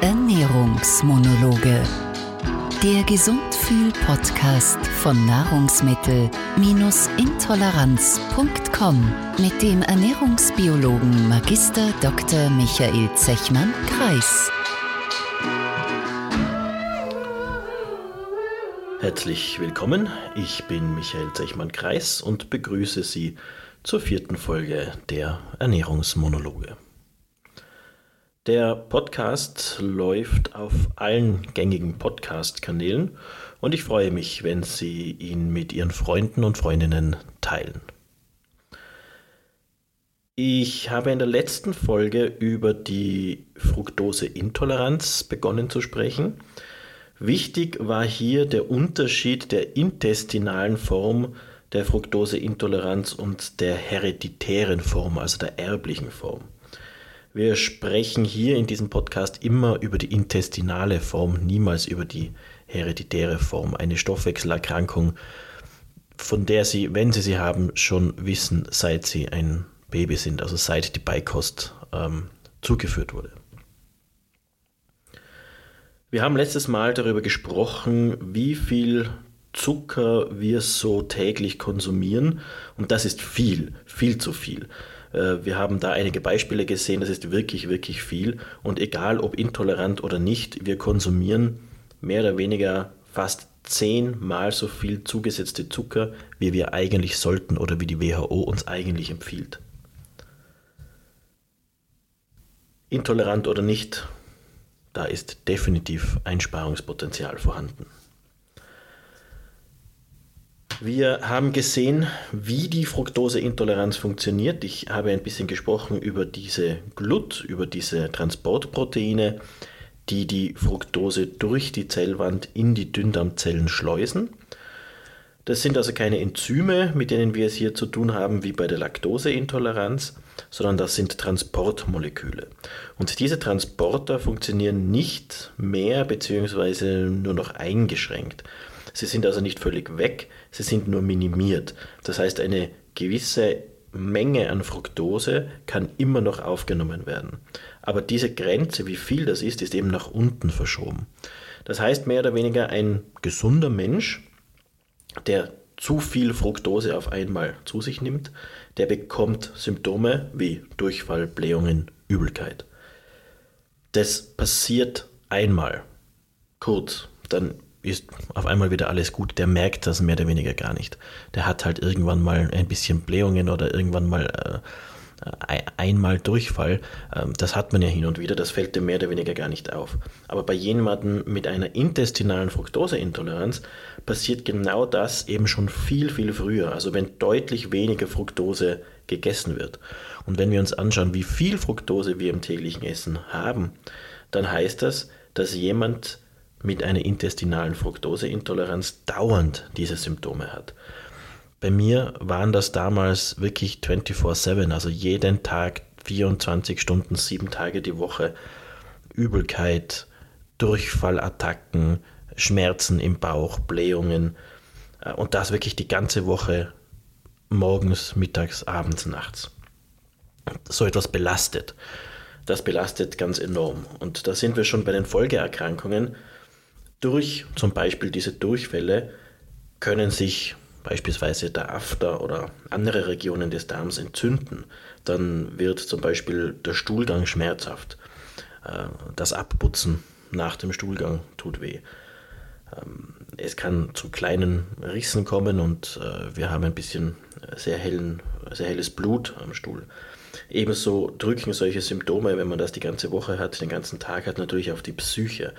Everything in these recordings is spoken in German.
Ernährungsmonologe. Der Gesundfühl-Podcast von Nahrungsmittel-intoleranz.com mit dem Ernährungsbiologen Magister Dr. Michael Zechmann-Kreis. Herzlich willkommen, ich bin Michael Zechmann-Kreis und begrüße Sie zur vierten Folge der Ernährungsmonologe. Der Podcast läuft auf allen gängigen Podcast-Kanälen und ich freue mich, wenn Sie ihn mit Ihren Freunden und Freundinnen teilen. Ich habe in der letzten Folge über die Fructoseintoleranz begonnen zu sprechen. Wichtig war hier der Unterschied der intestinalen Form der Fructoseintoleranz und der hereditären Form, also der erblichen Form. Wir sprechen hier in diesem Podcast immer über die intestinale Form, niemals über die hereditäre Form, eine Stoffwechselerkrankung, von der Sie, wenn Sie sie haben, schon wissen, seit Sie ein Baby sind, also seit die Beikost ähm, zugeführt wurde. Wir haben letztes Mal darüber gesprochen, wie viel Zucker wir so täglich konsumieren und das ist viel, viel zu viel. Äh, wir haben da einige Beispiele gesehen, das ist wirklich, wirklich viel. Und egal ob intolerant oder nicht, wir konsumieren mehr oder weniger fast zehnmal so viel zugesetzte Zucker, wie wir eigentlich sollten oder wie die WHO uns eigentlich empfiehlt. Intolerant oder nicht, da ist definitiv Einsparungspotenzial vorhanden. Wir haben gesehen, wie die Fructoseintoleranz funktioniert. Ich habe ein bisschen gesprochen über diese Glut, über diese Transportproteine, die die Fructose durch die Zellwand in die Dünndarmzellen schleusen. Das sind also keine Enzyme, mit denen wir es hier zu tun haben, wie bei der Laktoseintoleranz, sondern das sind Transportmoleküle. Und diese Transporter funktionieren nicht mehr bzw. nur noch eingeschränkt. Sie sind also nicht völlig weg, sie sind nur minimiert. Das heißt, eine gewisse Menge an Fructose kann immer noch aufgenommen werden. Aber diese Grenze, wie viel das ist, ist eben nach unten verschoben. Das heißt, mehr oder weniger ein gesunder Mensch, der zu viel Fructose auf einmal zu sich nimmt, der bekommt Symptome wie Durchfall, Blähungen, Übelkeit. Das passiert einmal, kurz, dann ist auf einmal wieder alles gut. Der merkt das mehr oder weniger gar nicht. Der hat halt irgendwann mal ein bisschen Blähungen oder irgendwann mal äh, einmal Durchfall. Ähm, das hat man ja hin und wieder, das fällt dem mehr oder weniger gar nicht auf. Aber bei jemandem mit einer intestinalen Fructoseintoleranz passiert genau das eben schon viel, viel früher. Also wenn deutlich weniger Fructose gegessen wird. Und wenn wir uns anschauen, wie viel Fructose wir im täglichen Essen haben, dann heißt das, dass jemand mit einer intestinalen Fructoseintoleranz dauernd diese Symptome hat. Bei mir waren das damals wirklich 24/7, also jeden Tag 24 Stunden, sieben Tage die Woche Übelkeit, Durchfallattacken, Schmerzen im Bauch, Blähungen äh, und das wirklich die ganze Woche morgens, mittags, abends, nachts. So etwas belastet. Das belastet ganz enorm. Und da sind wir schon bei den Folgeerkrankungen durch zum Beispiel diese Durchfälle können sich beispielsweise der After oder andere Regionen des Darms entzünden. Dann wird zum Beispiel der Stuhlgang schmerzhaft. Äh, das Abputzen nach dem Stuhlgang tut weh. Ähm, es kann zu kleinen Rissen kommen und äh, wir haben ein bisschen sehr, hellen, sehr helles Blut am Stuhl. Ebenso drücken solche Symptome, wenn man das die ganze Woche hat, den ganzen Tag hat, natürlich auf die Psyche.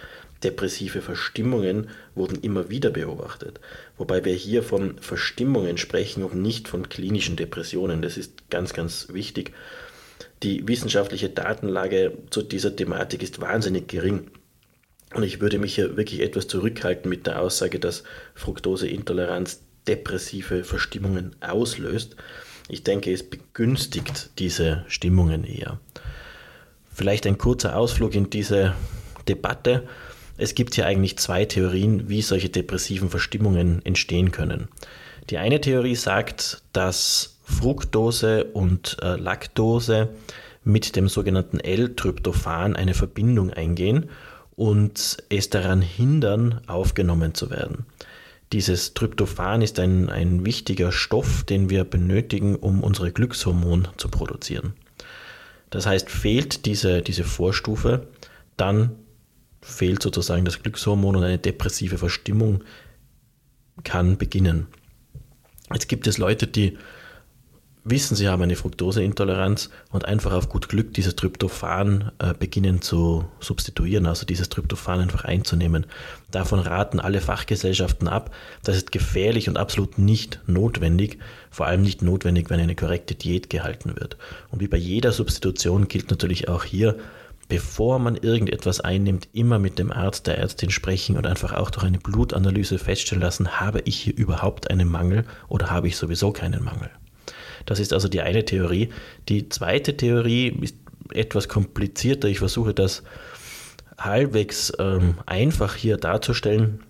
Depressive Verstimmungen wurden immer wieder beobachtet, wobei wir hier von Verstimmungen sprechen und nicht von klinischen Depressionen. Das ist ganz, ganz wichtig. Die wissenschaftliche Datenlage zu dieser Thematik ist wahnsinnig gering. Und ich würde mich hier wirklich etwas zurückhalten mit der Aussage, dass Fructoseintoleranz depressive Verstimmungen auslöst. Ich denke, es begünstigt diese Stimmungen eher. Vielleicht ein kurzer Ausflug in diese Debatte. Es gibt hier eigentlich zwei Theorien, wie solche depressiven Verstimmungen entstehen können. Die eine Theorie sagt, dass Fructose und äh, Laktose mit dem sogenannten L-Tryptophan eine Verbindung eingehen und es daran hindern, aufgenommen zu werden. Dieses Tryptophan ist ein, ein wichtiger Stoff, den wir benötigen, um unsere Glückshormone zu produzieren. Das heißt, fehlt diese, diese Vorstufe, dann fehlt sozusagen das Glückshormon und eine depressive Verstimmung kann beginnen. Jetzt gibt es Leute, die wissen, sie haben eine Fructoseintoleranz und einfach auf gut Glück dieses Tryptophan äh, beginnen zu substituieren, also dieses Tryptophan einfach einzunehmen. Davon raten alle Fachgesellschaften ab. Das ist gefährlich und absolut nicht notwendig, vor allem nicht notwendig, wenn eine korrekte Diät gehalten wird. Und wie bei jeder Substitution gilt natürlich auch hier, bevor man irgendetwas einnimmt, immer mit dem Arzt, der Ärztin sprechen und einfach auch durch eine Blutanalyse feststellen lassen, habe ich hier überhaupt einen Mangel oder habe ich sowieso keinen Mangel. Das ist also die eine Theorie. Die zweite Theorie ist etwas komplizierter. Ich versuche das halbwegs ähm, einfach hier darzustellen.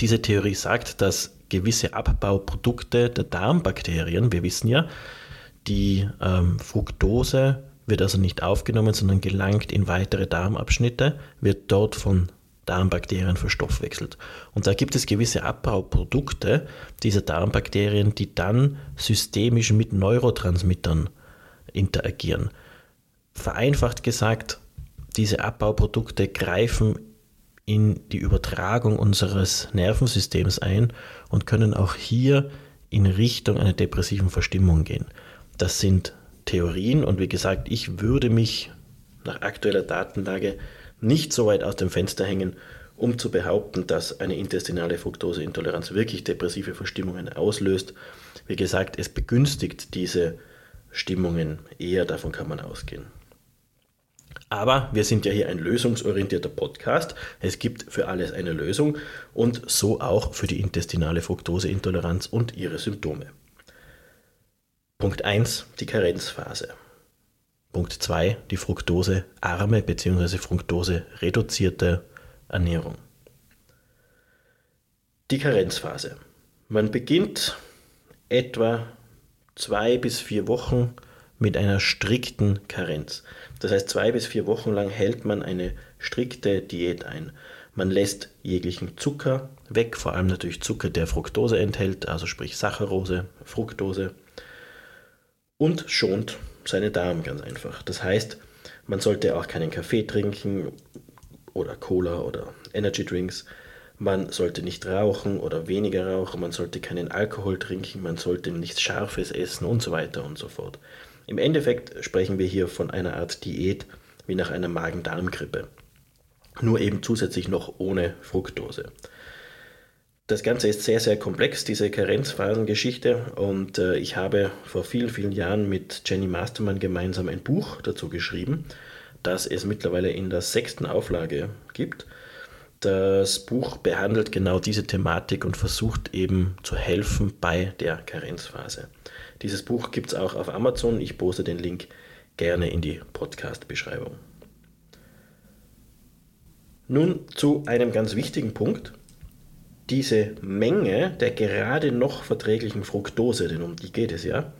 Diese Theorie sagt, dass gewisse Abbauprodukte der Darmbakterien, wir wissen ja, die ähm, Fructose wird also nicht aufgenommen, sondern gelangt in weitere Darmabschnitte, wird dort von Darmbakterien verstoffwechselt. Und da gibt es gewisse Abbauprodukte dieser Darmbakterien, die dann systemisch mit Neurotransmittern interagieren. Vereinfacht gesagt, diese Abbauprodukte greifen in die Übertragung unseres Nervensystems ein und können auch hier in Richtung einer depressiven Verstimmung gehen. Das sind Theorien und wie gesagt, ich würde mich nach aktueller Datenlage nicht so weit aus dem Fenster hängen, um zu behaupten, dass eine intestinale Fructoseintoleranz wirklich depressive Verstimmungen auslöst. Wie gesagt, es begünstigt diese Stimmungen eher, davon kann man ausgehen. Aber wir sind ja hier ein lösungsorientierter Podcast. Es gibt für alles eine Lösung und so auch für die intestinale Fructoseintoleranz und ihre Symptome. Punkt 1, die Karenzphase. Punkt 2, die Fructose-arme bzw. Fructose-reduzierte Ernährung. Die Karenzphase. Man beginnt etwa zwei bis vier Wochen mit einer strikten Karenz. Das heißt, zwei bis vier Wochen lang hält man eine strikte Diät ein. Man lässt jeglichen Zucker weg, vor allem natürlich Zucker, der Fructose enthält, also sprich Saccharose, Fructose und schont seine Darm ganz einfach. Das heißt, man sollte auch keinen Kaffee trinken oder Cola oder Energy Drinks. Man sollte nicht rauchen oder weniger rauchen, man sollte keinen Alkohol trinken, man sollte nichts Scharfes essen und so weiter und so fort. Im Endeffekt sprechen wir hier von einer Art Diät wie nach einer Magen-Darm-Grippe. Nur eben zusätzlich noch ohne Fructose. Das Ganze ist sehr, sehr komplex, diese Karenzphasengeschichte. Und äh, ich habe vor vielen, vielen Jahren mit Jenny Mastermann gemeinsam ein Buch dazu geschrieben, das es mittlerweile in der sechsten Auflage gibt. Das Buch behandelt genau diese Thematik und versucht eben zu helfen bei der Karenzphase. Dieses Buch gibt es auch auf Amazon. Ich poste den Link gerne in die Podcast-Beschreibung. Nun zu einem ganz wichtigen Punkt diese Menge der gerade noch verträglichen Fructose, denn um die geht es ja,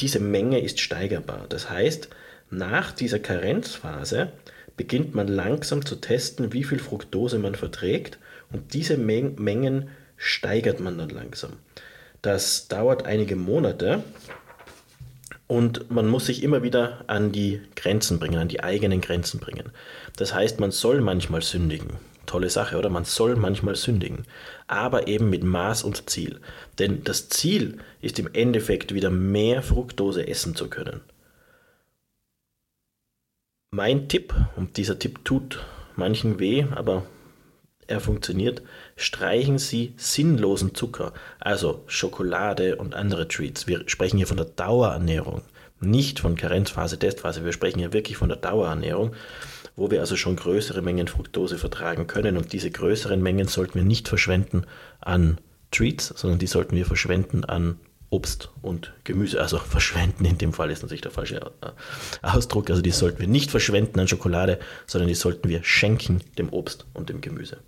diese Menge ist steigerbar. Das heißt, nach dieser Karenzphase beginnt man langsam zu testen, wie viel Fructose man verträgt und diese Mengen steigert man dann langsam. Das dauert einige Monate und man muss sich immer wieder an die Grenzen bringen, an die eigenen Grenzen bringen. Das heißt, man soll manchmal sündigen tolle Sache, oder? Man soll manchmal sündigen, aber eben mit Maß und Ziel. Denn das Ziel ist im Endeffekt wieder mehr Fructose essen zu können. Mein Tipp, und dieser Tipp tut manchen weh, aber er funktioniert, streichen Sie sinnlosen Zucker, also Schokolade und andere Treats. Wir sprechen hier von der Dauerernährung, nicht von Karenzphase, Testphase. Wir sprechen hier wirklich von der Dauerernährung wo wir also schon größere Mengen Fructose vertragen können. Und diese größeren Mengen sollten wir nicht verschwenden an Treats, sondern die sollten wir verschwenden an Obst und Gemüse. Also verschwenden in dem Fall ist natürlich der falsche äh, Ausdruck. Also die sollten wir nicht verschwenden an Schokolade, sondern die sollten wir schenken dem Obst und dem Gemüse.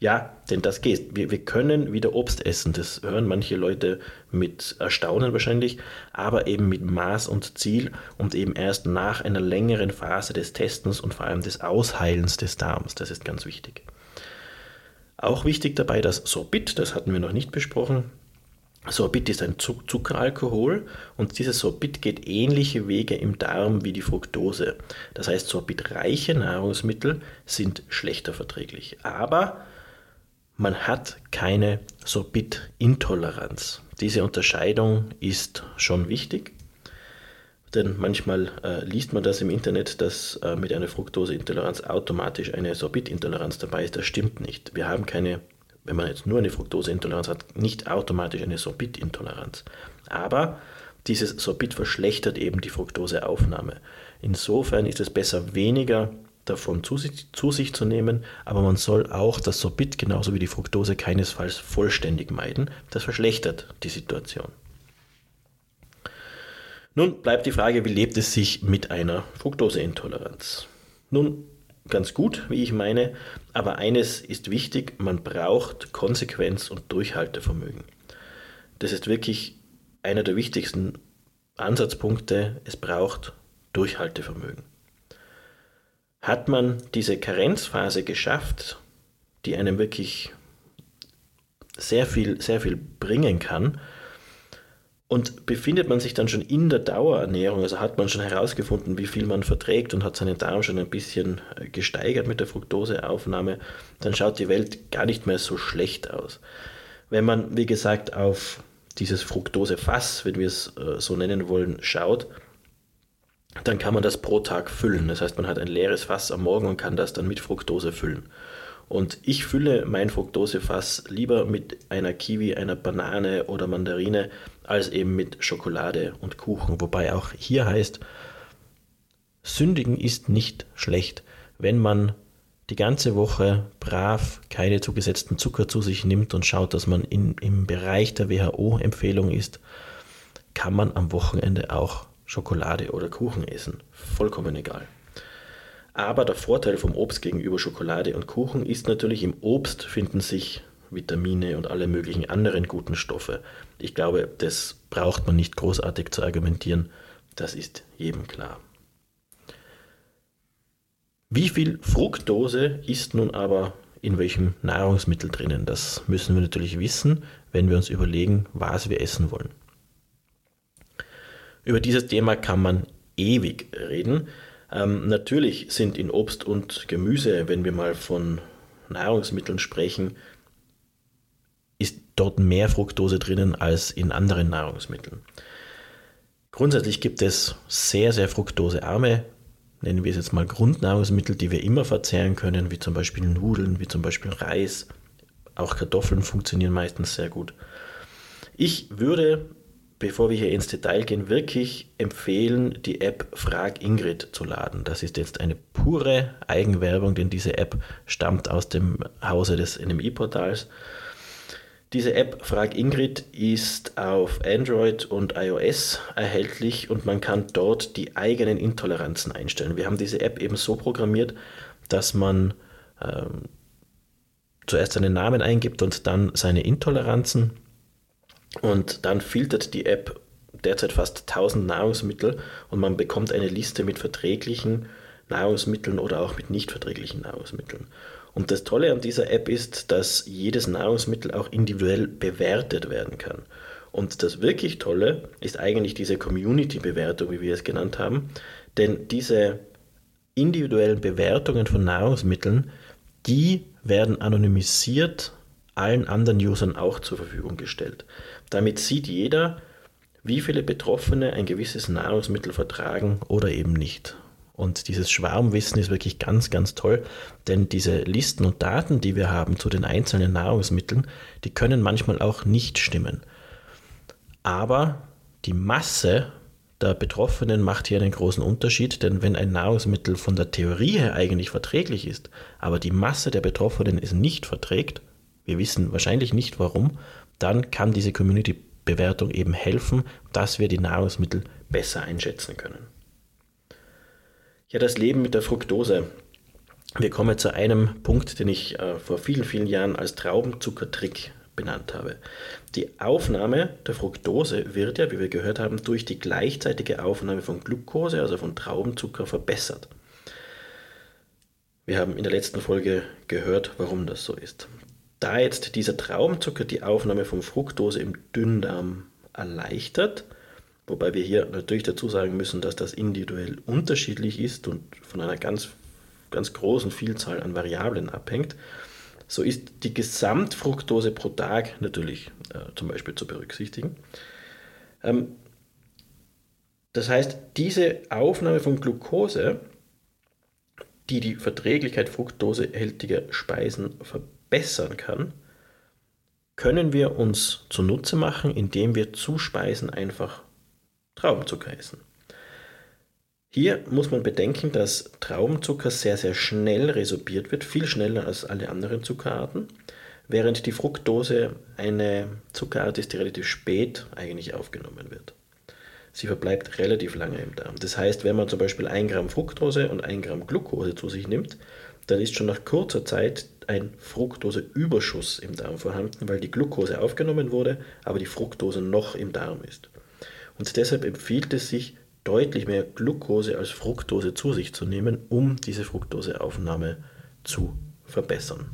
Ja, denn das geht. Wir, wir können wieder Obst essen. Das hören manche Leute mit Erstaunen wahrscheinlich, aber eben mit Maß und Ziel und eben erst nach einer längeren Phase des Testens und vor allem des Ausheilens des Darms. Das ist ganz wichtig. Auch wichtig dabei das Sorbit, das hatten wir noch nicht besprochen. Sorbit ist ein Zuckeralkohol und dieses Sorbit geht ähnliche Wege im Darm wie die Fructose. Das heißt, sorbitreiche Nahrungsmittel sind schlechter verträglich. Aber man hat keine Sorbitintoleranz. Diese Unterscheidung ist schon wichtig, denn manchmal äh, liest man das im Internet, dass äh, mit einer Fructoseintoleranz automatisch eine Sorbitintoleranz dabei ist. Das stimmt nicht. Wir haben keine, wenn man jetzt nur eine Fructoseintoleranz hat, nicht automatisch eine Sorbitintoleranz. Aber dieses Sorbit verschlechtert eben die Fructoseaufnahme. Insofern ist es besser, weniger davon zu sich, zu sich zu nehmen, aber man soll auch das Sorbit genauso wie die Fructose keinesfalls vollständig meiden. Das verschlechtert die Situation. Nun bleibt die Frage, wie lebt es sich mit einer Fructoseintoleranz? Nun, ganz gut, wie ich meine, aber eines ist wichtig, man braucht Konsequenz und Durchhaltevermögen. Das ist wirklich einer der wichtigsten Ansatzpunkte, es braucht Durchhaltevermögen. Hat man diese Karenzphase geschafft, die einem wirklich sehr viel, sehr viel bringen kann, und befindet man sich dann schon in der Dauerernährung, also hat man schon herausgefunden, wie viel man verträgt und hat seinen Darm schon ein bisschen äh, gesteigert mit der Fructoseaufnahme, dann schaut die Welt gar nicht mehr so schlecht aus. Wenn man, wie gesagt, auf dieses Fructosefass, wenn wir es äh, so nennen wollen, schaut, dann kann man das pro Tag füllen. Das heißt, man hat ein leeres Fass am Morgen und kann das dann mit Fructose füllen. Und ich fülle mein Fructosefass lieber mit einer Kiwi, einer Banane oder Mandarine, als eben mit Schokolade und Kuchen. Wobei auch hier heißt, sündigen ist nicht schlecht, wenn man die ganze Woche brav keine zugesetzten Zucker zu sich nimmt und schaut, dass man in, im Bereich der WHO-Empfehlung ist, kann man am Wochenende auch Schokolade oder Kuchen essen. Vollkommen egal. Aber der Vorteil vom Obst gegenüber Schokolade und Kuchen ist natürlich, im Obst finden sich Vitamine und alle möglichen anderen guten Stoffe. Ich glaube, das braucht man nicht großartig zu argumentieren. Das ist jedem klar. Wie viel Fructose ist nun aber in welchem Nahrungsmittel drinnen? Das müssen wir natürlich wissen, wenn wir uns überlegen, was wir essen wollen. Über dieses Thema kann man ewig reden. Ähm, natürlich sind in Obst und Gemüse, wenn wir mal von Nahrungsmitteln sprechen, ist dort mehr Fructose drinnen als in anderen Nahrungsmitteln. Grundsätzlich gibt es sehr, sehr fruktosearme, nennen wir es jetzt mal Grundnahrungsmittel, die wir immer verzehren können, wie zum Beispiel Nudeln, wie zum Beispiel Reis. Auch Kartoffeln funktionieren meistens sehr gut. Ich würde bevor wir hier ins Detail gehen, wirklich empfehlen, die App Frag Ingrid zu laden. Das ist jetzt eine pure Eigenwerbung, denn diese App stammt aus dem Hause des NMI-Portals. Diese App Frag Ingrid ist auf Android und iOS erhältlich und man kann dort die eigenen Intoleranzen einstellen. Wir haben diese App eben so programmiert, dass man ähm, zuerst seinen Namen eingibt und dann seine Intoleranzen und dann filtert die App derzeit fast 1000 Nahrungsmittel und man bekommt eine Liste mit verträglichen Nahrungsmitteln oder auch mit nicht verträglichen Nahrungsmitteln. Und das Tolle an dieser App ist, dass jedes Nahrungsmittel auch individuell bewertet werden kann. Und das wirklich Tolle ist eigentlich diese Community-Bewertung, wie wir es genannt haben. Denn diese individuellen Bewertungen von Nahrungsmitteln, die werden anonymisiert allen anderen Usern auch zur Verfügung gestellt. Damit sieht jeder, wie viele Betroffene ein gewisses Nahrungsmittel vertragen oder eben nicht. Und dieses Schwarmwissen ist wirklich ganz, ganz toll, denn diese Listen und Daten, die wir haben zu den einzelnen Nahrungsmitteln, die können manchmal auch nicht stimmen. Aber die Masse der Betroffenen macht hier einen großen Unterschied, denn wenn ein Nahrungsmittel von der Theorie her eigentlich verträglich ist, aber die Masse der Betroffenen es nicht verträgt, wir wissen wahrscheinlich nicht warum, dann kann diese Community Bewertung eben helfen, dass wir die Nahrungsmittel besser einschätzen können. Ja, das Leben mit der Fructose. Wir kommen zu einem Punkt, den ich äh, vor vielen, vielen Jahren als Traubenzuckertrick benannt habe. Die Aufnahme der Fructose wird ja, wie wir gehört haben, durch die gleichzeitige Aufnahme von Glucose, also von Traubenzucker, verbessert. Wir haben in der letzten Folge gehört, warum das so ist. Da jetzt dieser Traubenzucker die Aufnahme von Fructose im Dünndarm erleichtert, wobei wir hier natürlich dazu sagen müssen, dass das individuell unterschiedlich ist und von einer ganz, ganz großen Vielzahl an Variablen abhängt, so ist die Gesamtfructose pro Tag natürlich äh, zum Beispiel zu berücksichtigen. Ähm, das heißt, diese Aufnahme von Glucose, die die Verträglichkeit fructosehältiger Speisen verbessern kann, können wir uns zunutze machen, indem wir zu Speisen einfach Traubenzucker essen. Hier muss man bedenken, dass Traubenzucker sehr, sehr schnell resorbiert wird, viel schneller als alle anderen Zuckerarten, während die Fructose eine Zuckerart ist, die relativ spät eigentlich aufgenommen wird. Sie verbleibt relativ lange im Darm. Das heißt, wenn man zum Beispiel 1 Gramm Fructose und 1 Gramm Glucose zu sich nimmt, dann ist schon nach kurzer Zeit ein Fructoseüberschuss im Darm vorhanden, weil die Glucose aufgenommen wurde, aber die Fructose noch im Darm ist. Und deshalb empfiehlt es sich, deutlich mehr Glucose als Fructose zu sich zu nehmen, um diese Fructoseaufnahme zu verbessern.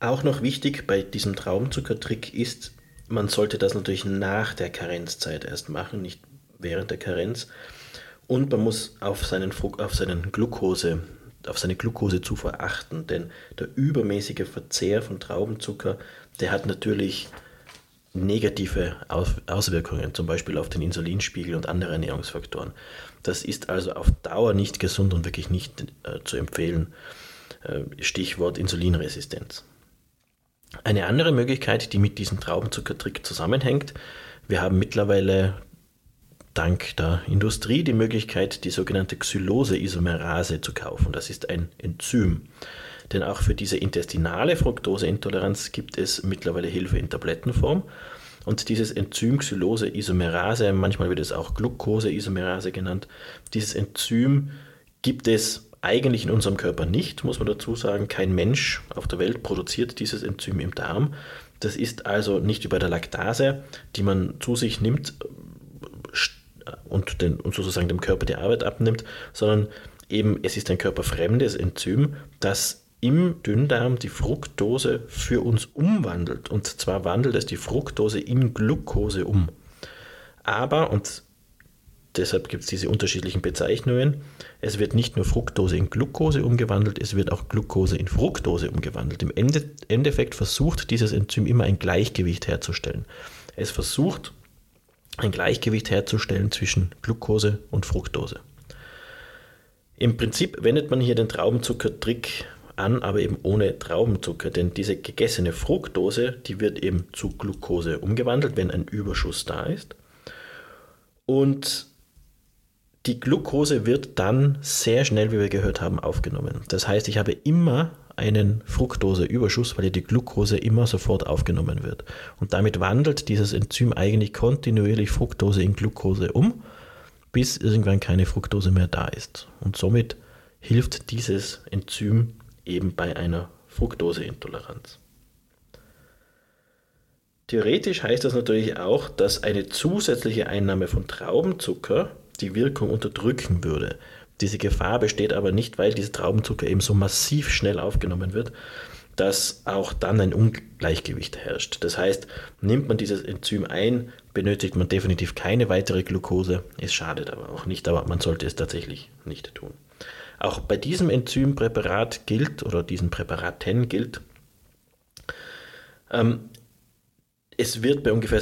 Auch noch wichtig bei diesem Traumzuckertrick ist, man sollte das natürlich nach der Karenzzeit erst machen, nicht während der Karenz. Und man muss auf seinen, auf seinen Glucose, auf seine Glucosezufuhr achten, denn der übermäßige Verzehr von Traubenzucker, der hat natürlich negative Auswirkungen, zum Beispiel auf den Insulinspiegel und andere Ernährungsfaktoren. Das ist also auf Dauer nicht gesund und wirklich nicht äh, zu empfehlen. Äh, Stichwort Insulinresistenz. Eine andere Möglichkeit, die mit diesem Traubenzuckertrick zusammenhängt, wir haben mittlerweile dank der Industrie die Möglichkeit, die sogenannte Xylose-Isomerase zu kaufen. Das ist ein Enzym. Denn auch für diese intestinale Fructoseintoleranz gibt es mittlerweile Hilfe in Tablettenform. Und dieses Enzym Xylose-Isomerase, manchmal wird es auch Glucose-Isomerase genannt, dieses Enzym gibt es eigentlich in unserem Körper nicht, muss man dazu sagen. Kein Mensch auf der Welt produziert dieses Enzym im Darm. Das ist also nicht bei der Laktase, die man zu sich nimmt und, den, und sozusagen dem Körper die Arbeit abnimmt, sondern eben es ist ein körperfremdes Enzym, das im Dünndarm die Fructose für uns umwandelt. Und zwar wandelt es die Fructose in Glucose um. Aber, und deshalb gibt es diese unterschiedlichen Bezeichnungen, es wird nicht nur Fructose in Glucose umgewandelt, es wird auch Glucose in Fructose umgewandelt. Im Ende, Endeffekt versucht dieses Enzym immer ein Gleichgewicht herzustellen. Es versucht ein Gleichgewicht herzustellen zwischen Glucose und Fructose. Im Prinzip wendet man hier den Traubenzucker-Trick an, aber eben ohne Traubenzucker, denn diese gegessene Fructose, die wird eben zu Glucose umgewandelt, wenn ein Überschuss da ist. Und die Glucose wird dann sehr schnell, wie wir gehört haben, aufgenommen. Das heißt, ich habe immer einen Fructoseüberschuss, weil die Glucose immer sofort aufgenommen wird. Und damit wandelt dieses Enzym eigentlich kontinuierlich Fructose in Glucose um, bis irgendwann keine Fructose mehr da ist. Und somit hilft dieses Enzym eben bei einer Fructoseintoleranz. Theoretisch heißt das natürlich auch, dass eine zusätzliche Einnahme von Traubenzucker die Wirkung unterdrücken würde. Diese Gefahr besteht aber nicht, weil dieser Traubenzucker eben so massiv schnell aufgenommen wird, dass auch dann ein Ungleichgewicht herrscht. Das heißt, nimmt man dieses Enzym ein, benötigt man definitiv keine weitere Glucose. Es schadet aber auch nicht, aber man sollte es tatsächlich nicht tun. Auch bei diesem Enzympräparat gilt, oder diesen Präparaten gilt, ähm, es wird bei ungefähr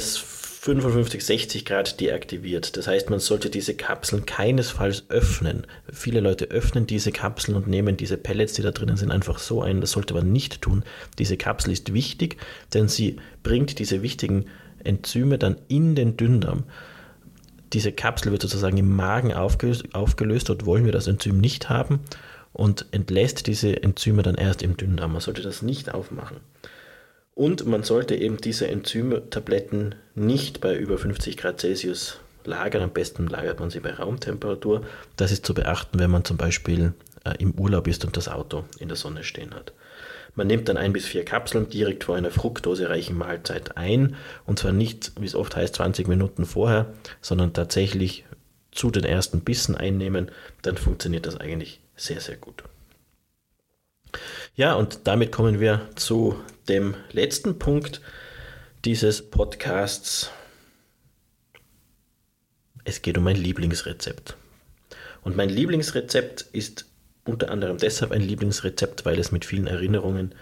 55, 60 Grad deaktiviert. Das heißt, man sollte diese Kapseln keinesfalls öffnen. Viele Leute öffnen diese Kapseln und nehmen diese Pellets, die da drinnen sind, einfach so ein. Das sollte man nicht tun. Diese Kapsel ist wichtig, denn sie bringt diese wichtigen Enzyme dann in den Dünndarm diese Kapsel wird sozusagen im Magen aufgelöst, aufgelöst, dort wollen wir das Enzym nicht haben und entlässt diese Enzyme dann erst im Dünndarm. Man sollte das nicht aufmachen. Und man sollte eben diese Enzymtabletten nicht bei über 50 Grad Celsius lagern. Am besten lagert man sie bei Raumtemperatur. Das ist zu beachten, wenn man zum Beispiel äh, im Urlaub ist und das Auto in der Sonne stehen hat. Man nimmt dann ein bis vier Kapseln direkt vor einer fruktosereichen Mahlzeit ein und zwar nicht, wie es oft heißt, 20 Minuten vorher, sondern tatsächlich zu den ersten Bissen einnehmen. Dann funktioniert das eigentlich sehr, sehr gut. Ja, und damit kommen wir zu dem letzten Punkt dieses Podcasts. Es geht um mein Lieblingsrezept. Und mein Lieblingsrezept ist unter anderem deshalb ein Lieblingsrezept, weil es mit vielen Erinnerungen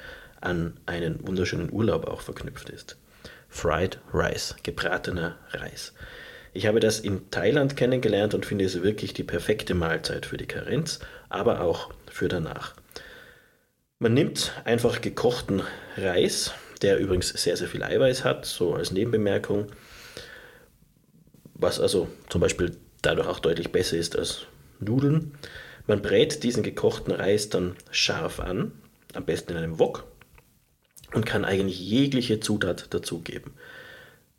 an einen wunderschönen Urlaub auch verknüpft ist. Fried Rice, gebratener Reis. Ich habe das in Thailand kennengelernt und finde es wirklich die perfekte Mahlzeit für die Karenz, aber auch für danach. Man nimmt einfach gekochten Reis, der übrigens sehr, sehr viel Eiweiß hat, so als Nebenbemerkung, was also zum Beispiel dadurch auch deutlich besser ist als Nudeln. Man brät diesen gekochten Reis dann scharf an, am besten in einem Wok, und kann eigentlich jegliche Zutat dazugeben.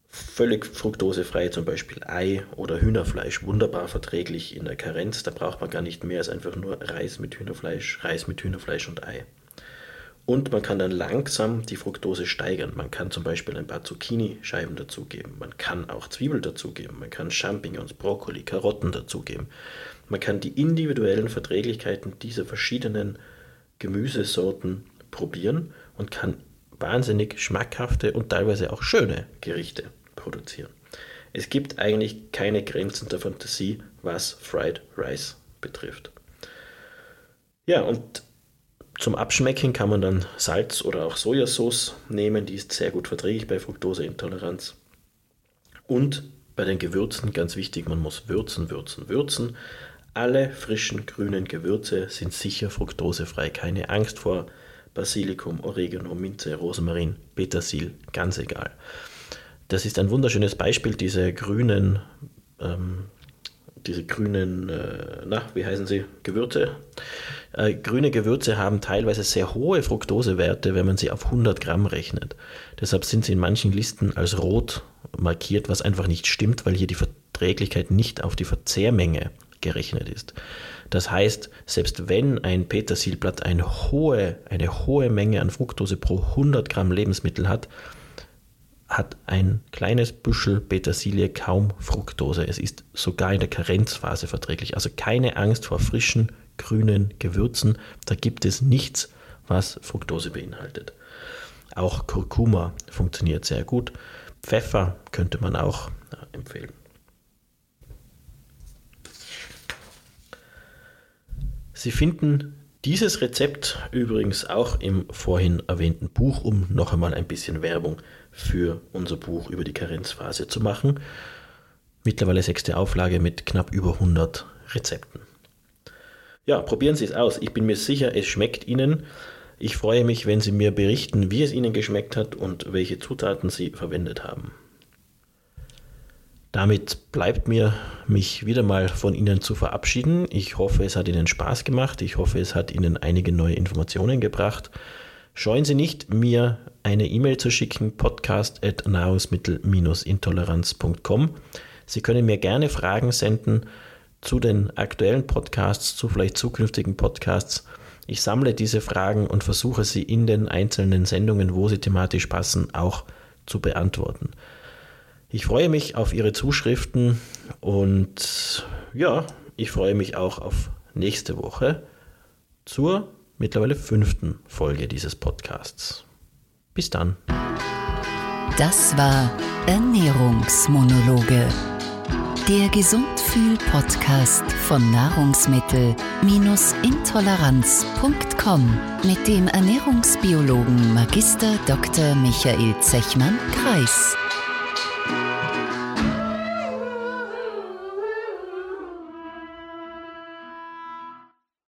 Völlig fruktosefrei, zum Beispiel Ei oder Hühnerfleisch, wunderbar verträglich in der Karenz. Da braucht man gar nicht mehr als einfach nur Reis mit Hühnerfleisch, Reis mit Hühnerfleisch und Ei. Und man kann dann langsam die Fructose steigern. Man kann zum Beispiel ein paar Zucchini-Scheiben dazugeben. Man kann auch Zwiebel dazugeben. Man kann Champignons, Brokkoli, Karotten dazugeben. Man kann die individuellen Verträglichkeiten dieser verschiedenen Gemüsesorten probieren und kann wahnsinnig schmackhafte und teilweise auch schöne Gerichte produzieren. Es gibt eigentlich keine Grenzen der Fantasie, was Fried Rice betrifft. Ja, und zum Abschmecken kann man dann Salz oder auch Sojasauce nehmen, die ist sehr gut verträglich bei Fructoseintoleranz. Und bei den Gewürzen ganz wichtig, man muss würzen, würzen, würzen. Alle frischen grünen Gewürze sind sicher fruktosefrei. Keine Angst vor Basilikum, Oregano, Minze, Rosmarin, Petersil, ganz egal. Das ist ein wunderschönes Beispiel, diese grünen, ähm, diese grünen, äh, na, wie heißen sie, Gewürze. Äh, grüne Gewürze haben teilweise sehr hohe Fructosewerte, wenn man sie auf 100 Gramm rechnet. Deshalb sind sie in manchen Listen als rot markiert, was einfach nicht stimmt, weil hier die Verträglichkeit nicht auf die Verzehrmenge gerechnet ist. Das heißt, selbst wenn ein Petersilblatt eine hohe, eine hohe Menge an Fructose pro 100 Gramm Lebensmittel hat, hat ein kleines Büschel Petersilie kaum Fructose. Es ist sogar in der Karenzphase verträglich. Also keine Angst vor frischen, grünen Gewürzen. Da gibt es nichts, was Fructose beinhaltet. Auch Kurkuma funktioniert sehr gut. Pfeffer könnte man auch empfehlen. Sie finden dieses Rezept übrigens auch im vorhin erwähnten Buch, um noch einmal ein bisschen Werbung für unser Buch über die Karenzphase zu machen. Mittlerweile sechste Auflage mit knapp über 100 Rezepten. Ja, probieren Sie es aus. Ich bin mir sicher, es schmeckt Ihnen. Ich freue mich, wenn Sie mir berichten, wie es Ihnen geschmeckt hat und welche Zutaten Sie verwendet haben. Damit bleibt mir, mich wieder mal von Ihnen zu verabschieden. Ich hoffe, es hat Ihnen Spaß gemacht. Ich hoffe, es hat Ihnen einige neue Informationen gebracht. Scheuen Sie nicht, mir eine E-Mail zu schicken, podcast.nahrungsmittel-intoleranz.com. Sie können mir gerne Fragen senden zu den aktuellen Podcasts, zu vielleicht zukünftigen Podcasts. Ich sammle diese Fragen und versuche sie in den einzelnen Sendungen, wo sie thematisch passen, auch zu beantworten. Ich freue mich auf Ihre Zuschriften und ja, ich freue mich auch auf nächste Woche zur mittlerweile fünften Folge dieses Podcasts. Bis dann. Das war Ernährungsmonologe. Der Gesundfühl-Podcast von Nahrungsmittel-intoleranz.com mit dem Ernährungsbiologen Magister Dr. Michael Zechmann-Kreis.